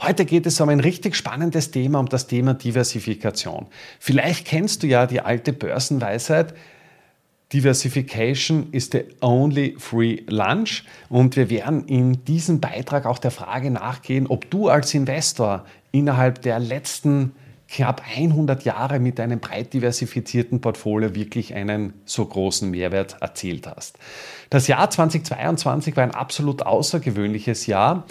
Heute geht es um ein richtig spannendes Thema, um das Thema Diversifikation. Vielleicht kennst du ja die alte Börsenweisheit, Diversification is the only free lunch. Und wir werden in diesem Beitrag auch der Frage nachgehen, ob du als Investor innerhalb der letzten knapp 100 Jahre mit einem breit diversifizierten Portfolio wirklich einen so großen Mehrwert erzielt hast. Das Jahr 2022 war ein absolut außergewöhnliches Jahr.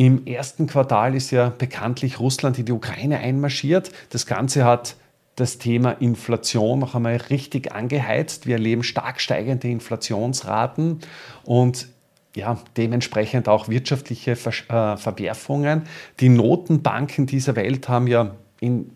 Im ersten Quartal ist ja bekanntlich Russland in die Ukraine einmarschiert. Das Ganze hat das Thema Inflation noch einmal richtig angeheizt. Wir erleben stark steigende Inflationsraten und ja, dementsprechend auch wirtschaftliche äh, Verwerfungen. Die Notenbanken dieser Welt haben ja in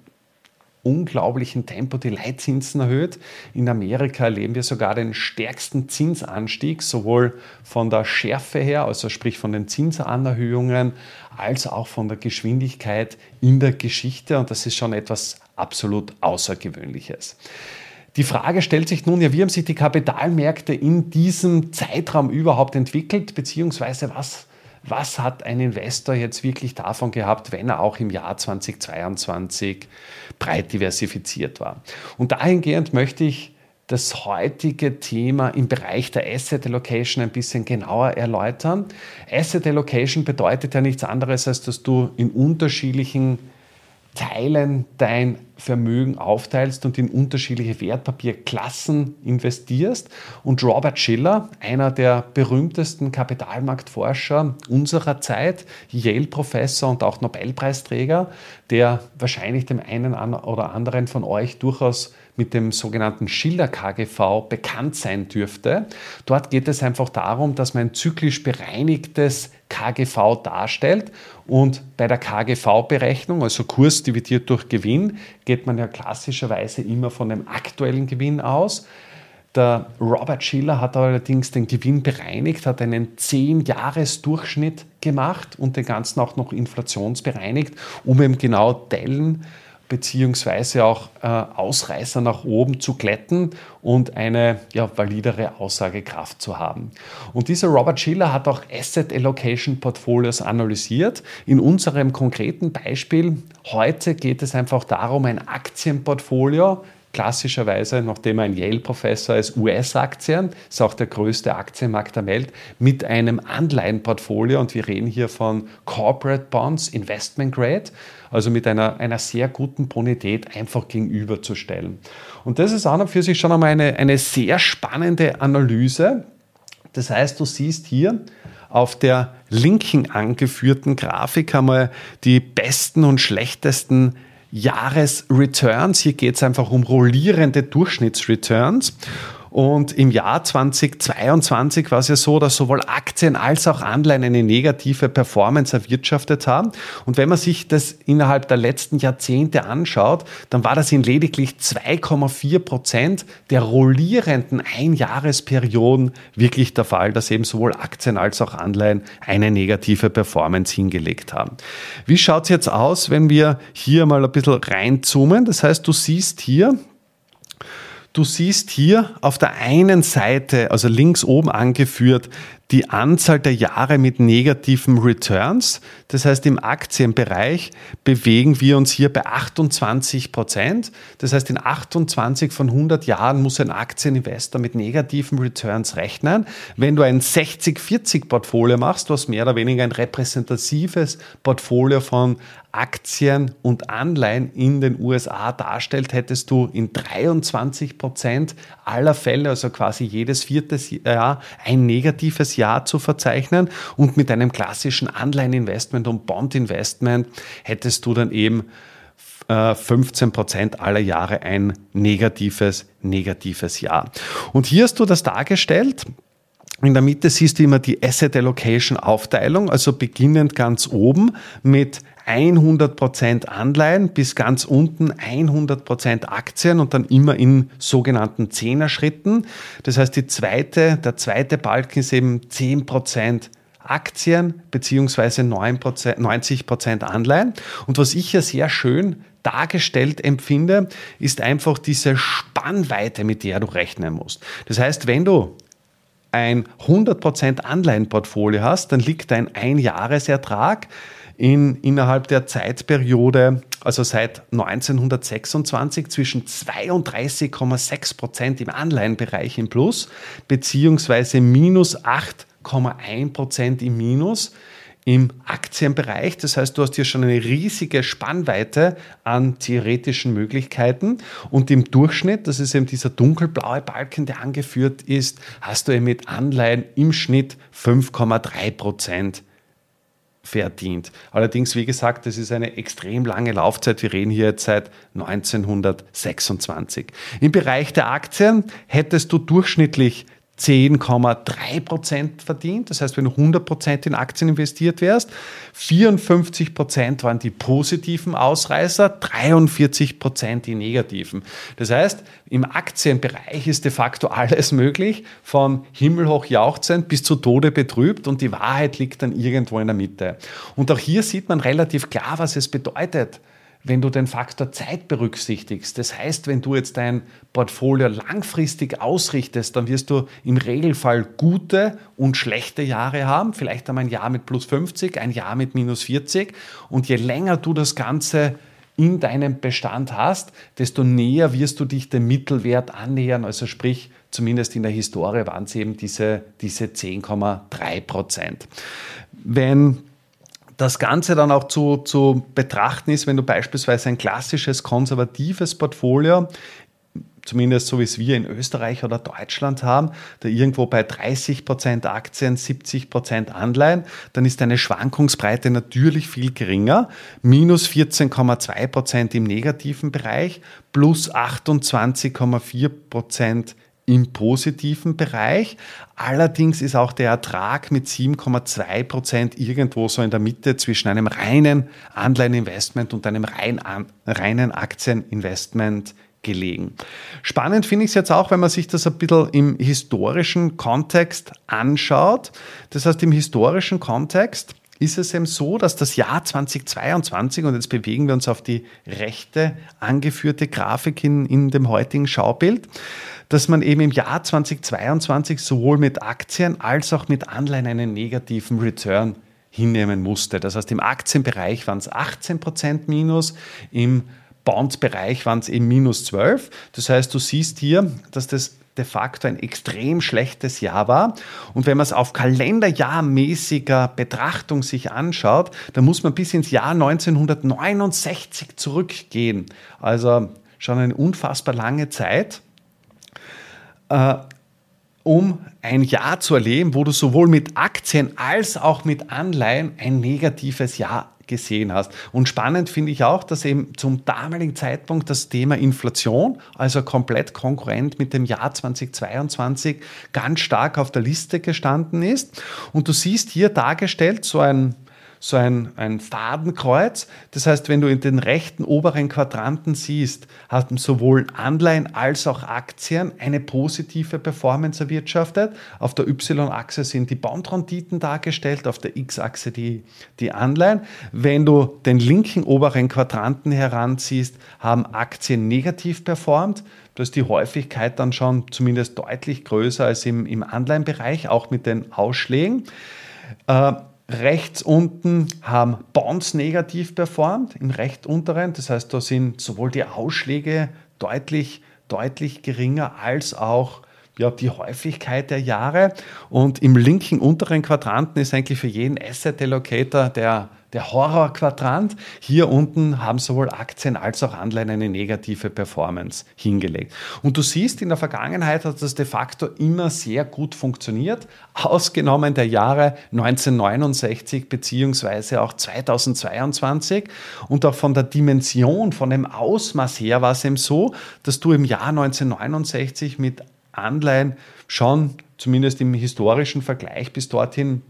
unglaublichen Tempo die Leitzinsen erhöht. In Amerika erleben wir sogar den stärksten Zinsanstieg, sowohl von der Schärfe her, also sprich von den Zinsanerhöhungen, als auch von der Geschwindigkeit in der Geschichte. Und das ist schon etwas absolut Außergewöhnliches. Die Frage stellt sich nun ja, wie haben sich die Kapitalmärkte in diesem Zeitraum überhaupt entwickelt, beziehungsweise was was hat ein Investor jetzt wirklich davon gehabt, wenn er auch im Jahr 2022 breit diversifiziert war. Und dahingehend möchte ich das heutige Thema im Bereich der Asset Allocation ein bisschen genauer erläutern. Asset Allocation bedeutet ja nichts anderes, als dass du in unterschiedlichen Teilen dein Vermögen aufteilst und in unterschiedliche Wertpapierklassen investierst. Und Robert Schiller, einer der berühmtesten Kapitalmarktforscher unserer Zeit, Yale-Professor und auch Nobelpreisträger, der wahrscheinlich dem einen oder anderen von euch durchaus mit dem sogenannten Schiller KGV bekannt sein dürfte. Dort geht es einfach darum, dass man ein zyklisch bereinigtes KGV darstellt und bei der KGV-Berechnung, also Kurs dividiert durch Gewinn, geht man ja klassischerweise immer von dem aktuellen Gewinn aus. Der Robert Schiller hat allerdings den Gewinn bereinigt, hat einen 10-Jahres-Durchschnitt gemacht und den Ganzen auch noch inflationsbereinigt, um eben genau Dellen beziehungsweise auch äh, Ausreißer nach oben zu glätten und eine ja, validere Aussagekraft zu haben. Und dieser Robert Schiller hat auch Asset Allocation Portfolios analysiert. In unserem konkreten Beispiel heute geht es einfach darum, ein Aktienportfolio klassischerweise, nachdem ein Yale-Professor ist, US-Aktien, ist auch der größte Aktienmarkt der Welt, mit einem Anleihenportfolio und wir reden hier von Corporate Bonds, Investment Grade, also mit einer, einer sehr guten Bonität einfach gegenüberzustellen. Und das ist an und für sich schon einmal eine, eine sehr spannende Analyse. Das heißt, du siehst hier, auf der linken angeführten Grafik wir die besten und schlechtesten Jahresreturns. Hier geht es einfach um rollierende Durchschnittsreturns. Und im Jahr 2022 war es ja so, dass sowohl Aktien als auch Anleihen eine negative Performance erwirtschaftet haben. Und wenn man sich das innerhalb der letzten Jahrzehnte anschaut, dann war das in lediglich 2,4 Prozent der rollierenden Einjahresperioden wirklich der Fall, dass eben sowohl Aktien als auch Anleihen eine negative Performance hingelegt haben. Wie schaut es jetzt aus, wenn wir hier mal ein bisschen reinzoomen? Das heißt, du siehst hier, Du siehst hier auf der einen Seite, also links oben angeführt, die Anzahl der Jahre mit negativen Returns. Das heißt, im Aktienbereich bewegen wir uns hier bei 28 Prozent. Das heißt, in 28 von 100 Jahren muss ein Aktieninvestor mit negativen Returns rechnen. Wenn du ein 60-40-Portfolio machst, was mehr oder weniger ein repräsentatives Portfolio von Aktien und Anleihen in den USA darstellt, hättest du in 23 Prozent aller Fälle, also quasi jedes vierte Jahr, ein negatives Jahr zu verzeichnen und mit einem klassischen Anleiheninvestment und Bondinvestment hättest du dann eben 15 äh, Prozent aller Jahre ein negatives, negatives Jahr. Und hier hast du das dargestellt. In der Mitte siehst du immer die Asset Allocation Aufteilung, also beginnend ganz oben mit 100% Anleihen bis ganz unten 100% Aktien und dann immer in sogenannten Zehner-Schritten. Das heißt, die zweite, der zweite Balken ist eben 10% Aktien beziehungsweise 90% Anleihen. Und was ich ja sehr schön dargestellt empfinde, ist einfach diese Spannweite, mit der du rechnen musst. Das heißt, wenn du ein 100% Anleihenportfolio hast, dann liegt dein Einjahresertrag in, innerhalb der Zeitperiode, also seit 1926, zwischen 32,6 Prozent im Anleihenbereich im Plus, beziehungsweise minus 8,1 Prozent im Minus im Aktienbereich. Das heißt, du hast hier schon eine riesige Spannweite an theoretischen Möglichkeiten. Und im Durchschnitt, das ist eben dieser dunkelblaue Balken, der angeführt ist, hast du eben mit Anleihen im Schnitt 5,3 Prozent verdient. Allerdings, wie gesagt, das ist eine extrem lange Laufzeit. Wir reden hier jetzt seit 1926. Im Bereich der Aktien hättest du durchschnittlich 10,3 Prozent verdient. Das heißt, wenn du 100 Prozent in Aktien investiert wärst, 54 Prozent waren die positiven Ausreißer, 43 Prozent die negativen. Das heißt, im Aktienbereich ist de facto alles möglich, von himmelhoch jauchzend bis zu Tode betrübt und die Wahrheit liegt dann irgendwo in der Mitte. Und auch hier sieht man relativ klar, was es bedeutet, wenn du den Faktor Zeit berücksichtigst. Das heißt, wenn du jetzt dein Portfolio langfristig ausrichtest, dann wirst du im Regelfall gute und schlechte Jahre haben. Vielleicht einmal ein Jahr mit plus 50, ein Jahr mit minus 40. Und je länger du das Ganze in deinem Bestand hast, desto näher wirst du dich dem Mittelwert annähern. Also sprich, zumindest in der Historie waren es eben diese, diese 10,3 Prozent. Wenn das Ganze dann auch zu, zu betrachten ist, wenn du beispielsweise ein klassisches konservatives Portfolio zumindest so wie es wir in Österreich oder Deutschland haben, da irgendwo bei 30 Prozent Aktien, 70 Prozent Anleihen, dann ist deine Schwankungsbreite natürlich viel geringer. Minus 14,2 Prozent im negativen Bereich, plus 28,4 Prozent im positiven Bereich. Allerdings ist auch der Ertrag mit 7,2 Prozent irgendwo so in der Mitte zwischen einem reinen Anleiheninvestment und einem reinen Aktieninvestment gelegen. Spannend finde ich es jetzt auch, wenn man sich das ein bisschen im historischen Kontext anschaut. Das heißt, im historischen Kontext ist es eben so, dass das Jahr 2022, und jetzt bewegen wir uns auf die rechte angeführte Grafik in, in dem heutigen Schaubild, dass man eben im Jahr 2022 sowohl mit Aktien als auch mit Anleihen einen negativen Return hinnehmen musste. Das heißt, im Aktienbereich waren es 18% minus, im Bond-Bereich waren es eben minus 12. Das heißt, du siehst hier, dass das de facto ein extrem schlechtes Jahr war. Und wenn man es auf kalenderjahrmäßiger Betrachtung sich anschaut, dann muss man bis ins Jahr 1969 zurückgehen. Also schon eine unfassbar lange Zeit äh, um ein Jahr zu erleben, wo du sowohl mit Aktien als auch mit Anleihen ein negatives Jahr gesehen hast. Und spannend finde ich auch, dass eben zum damaligen Zeitpunkt das Thema Inflation, also komplett konkurrent mit dem Jahr 2022, ganz stark auf der Liste gestanden ist. Und du siehst hier dargestellt so ein so ein, ein Fadenkreuz. Das heißt, wenn du in den rechten oberen Quadranten siehst, haben sowohl Anleihen als auch Aktien eine positive Performance erwirtschaftet. Auf der Y-Achse sind die Bondrenditen dargestellt, auf der X-Achse die, die Anleihen. Wenn du den linken oberen Quadranten heranziehst, haben Aktien negativ performt. Da ist die Häufigkeit dann schon zumindest deutlich größer als im, im Anleihenbereich, auch mit den Ausschlägen. Äh, Rechts unten haben Bonds negativ performt, im recht unteren. Das heißt, da sind sowohl die Ausschläge deutlich, deutlich geringer als auch ja, die Häufigkeit der Jahre. Und im linken unteren Quadranten ist eigentlich für jeden Asset Allocator der der Horrorquadrant. Hier unten haben sowohl Aktien als auch Anleihen eine negative Performance hingelegt. Und du siehst, in der Vergangenheit hat das de facto immer sehr gut funktioniert, ausgenommen der Jahre 1969 beziehungsweise auch 2022. Und auch von der Dimension, von dem Ausmaß her war es eben so, dass du im Jahr 1969 mit Anleihen schon zumindest im historischen Vergleich bis dorthin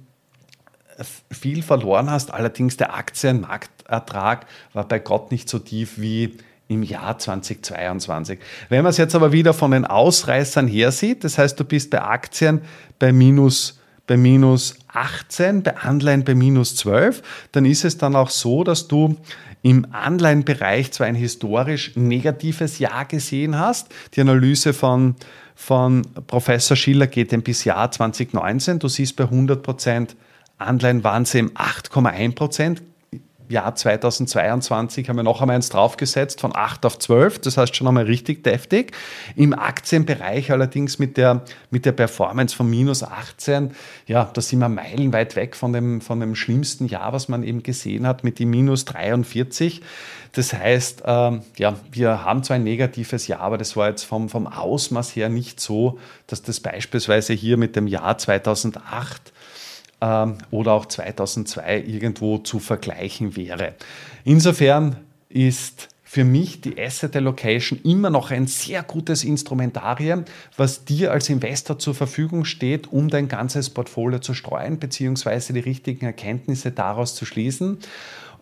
viel verloren hast. Allerdings der Aktienmarktertrag war bei Gott nicht so tief wie im Jahr 2022. Wenn man es jetzt aber wieder von den Ausreißern her sieht, das heißt, du bist bei Aktien bei minus, bei minus 18, bei Anleihen bei minus 12, dann ist es dann auch so, dass du im Anleihenbereich zwar ein historisch negatives Jahr gesehen hast. Die Analyse von, von Professor Schiller geht bis Jahr 2019. Du siehst bei 100 Prozent Anleihen waren sie im 8,1 Prozent. Jahr 2022 haben wir noch einmal eins draufgesetzt von 8 auf 12, das heißt schon einmal richtig deftig. Im Aktienbereich allerdings mit der, mit der Performance von minus 18, ja, da sind wir meilenweit weg von dem, von dem schlimmsten Jahr, was man eben gesehen hat, mit dem minus 43. Das heißt, ähm, ja, wir haben zwar ein negatives Jahr, aber das war jetzt vom, vom Ausmaß her nicht so, dass das beispielsweise hier mit dem Jahr 2008 ähm, oder auch 2002 irgendwo zu vergleichen wäre. Insofern ist für mich die Asset Allocation immer noch ein sehr gutes Instrumentarium, was dir als Investor zur Verfügung steht, um dein ganzes Portfolio zu streuen, beziehungsweise die richtigen Erkenntnisse daraus zu schließen.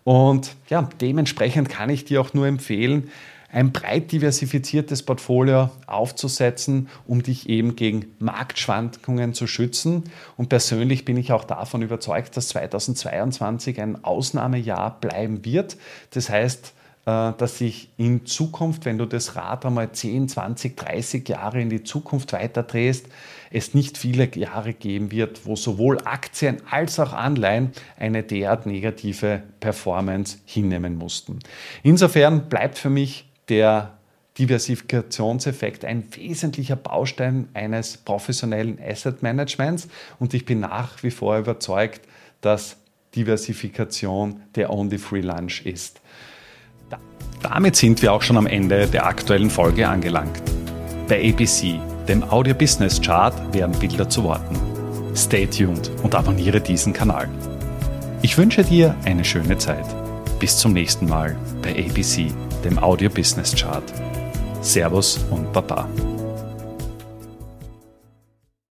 Und ja, dementsprechend kann ich dir auch nur empfehlen, ein breit diversifiziertes Portfolio aufzusetzen, um dich eben gegen Marktschwankungen zu schützen. Und persönlich bin ich auch davon überzeugt, dass 2022 ein Ausnahmejahr bleiben wird. Das heißt, äh, dass sich in Zukunft, wenn du das Rad einmal 10, 20, 30 Jahre in die Zukunft weiterdrehst, es nicht viele Jahre geben wird, wo sowohl Aktien als auch Anleihen eine derart negative Performance hinnehmen mussten. Insofern bleibt für mich der Diversifikationseffekt ein wesentlicher Baustein eines professionellen Asset Managements und ich bin nach wie vor überzeugt, dass Diversifikation der Only Free Lunch ist. Damit sind wir auch schon am Ende der aktuellen Folge angelangt. Bei ABC, dem Audio Business Chart, werden Bilder zu Worten. Stay tuned und abonniere diesen Kanal. Ich wünsche dir eine schöne Zeit. Bis zum nächsten Mal bei ABC dem Audio Business Chart. Servus und Baba.